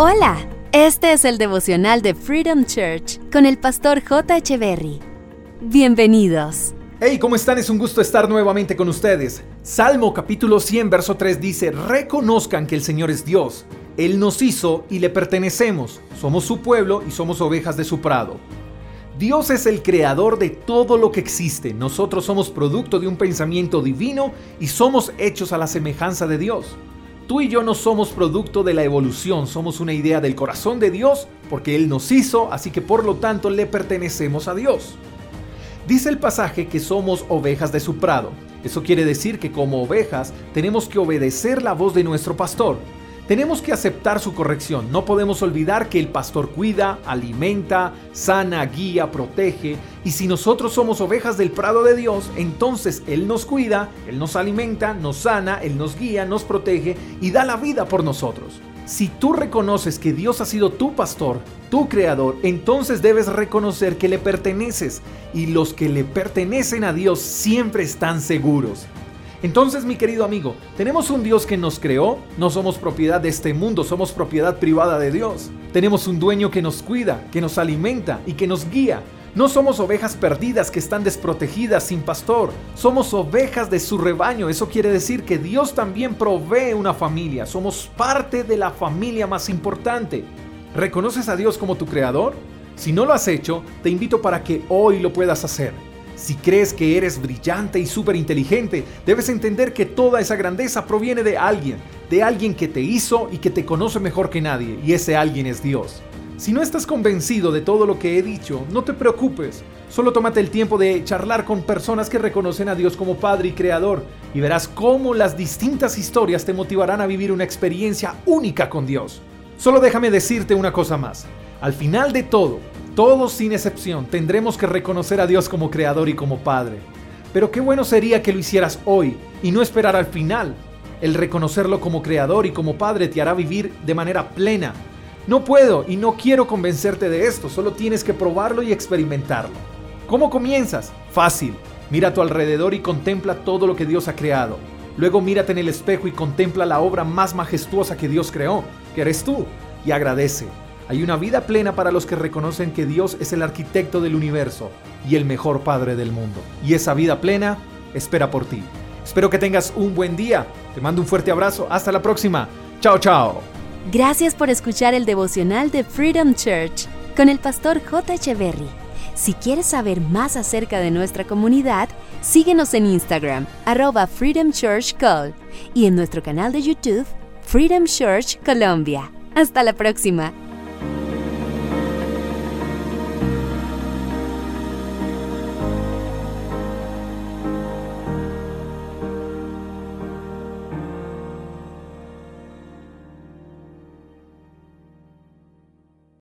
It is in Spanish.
Hola, este es el devocional de Freedom Church con el pastor J. Berry. Bienvenidos. Hey, ¿cómo están? Es un gusto estar nuevamente con ustedes. Salmo capítulo 100, verso 3 dice, reconozcan que el Señor es Dios. Él nos hizo y le pertenecemos. Somos su pueblo y somos ovejas de su prado. Dios es el creador de todo lo que existe. Nosotros somos producto de un pensamiento divino y somos hechos a la semejanza de Dios. Tú y yo no somos producto de la evolución, somos una idea del corazón de Dios porque Él nos hizo, así que por lo tanto le pertenecemos a Dios. Dice el pasaje que somos ovejas de su prado. Eso quiere decir que como ovejas tenemos que obedecer la voz de nuestro pastor. Tenemos que aceptar su corrección. No podemos olvidar que el pastor cuida, alimenta, sana, guía, protege. Y si nosotros somos ovejas del prado de Dios, entonces Él nos cuida, Él nos alimenta, nos sana, Él nos guía, nos protege y da la vida por nosotros. Si tú reconoces que Dios ha sido tu pastor, tu creador, entonces debes reconocer que le perteneces y los que le pertenecen a Dios siempre están seguros. Entonces, mi querido amigo, tenemos un Dios que nos creó, no somos propiedad de este mundo, somos propiedad privada de Dios. Tenemos un dueño que nos cuida, que nos alimenta y que nos guía. No somos ovejas perdidas que están desprotegidas sin pastor. Somos ovejas de su rebaño. Eso quiere decir que Dios también provee una familia. Somos parte de la familia más importante. ¿Reconoces a Dios como tu creador? Si no lo has hecho, te invito para que hoy lo puedas hacer. Si crees que eres brillante y súper inteligente, debes entender que toda esa grandeza proviene de alguien, de alguien que te hizo y que te conoce mejor que nadie, y ese alguien es Dios. Si no estás convencido de todo lo que he dicho, no te preocupes. Solo tómate el tiempo de charlar con personas que reconocen a Dios como Padre y Creador y verás cómo las distintas historias te motivarán a vivir una experiencia única con Dios. Solo déjame decirte una cosa más. Al final de todo, todos sin excepción tendremos que reconocer a Dios como Creador y como Padre. Pero qué bueno sería que lo hicieras hoy y no esperar al final. El reconocerlo como Creador y como Padre te hará vivir de manera plena. No puedo y no quiero convencerte de esto, solo tienes que probarlo y experimentarlo. ¿Cómo comienzas? Fácil. Mira a tu alrededor y contempla todo lo que Dios ha creado. Luego mírate en el espejo y contempla la obra más majestuosa que Dios creó, que eres tú, y agradece. Hay una vida plena para los que reconocen que Dios es el arquitecto del universo y el mejor Padre del mundo. Y esa vida plena espera por ti. Espero que tengas un buen día. Te mando un fuerte abrazo. Hasta la próxima. Chao, chao. Gracias por escuchar el devocional de Freedom Church con el pastor J. Echeverry. Si quieres saber más acerca de nuestra comunidad, síguenos en Instagram, arroba Freedom Church Call, y en nuestro canal de YouTube, Freedom Church Colombia. Hasta la próxima.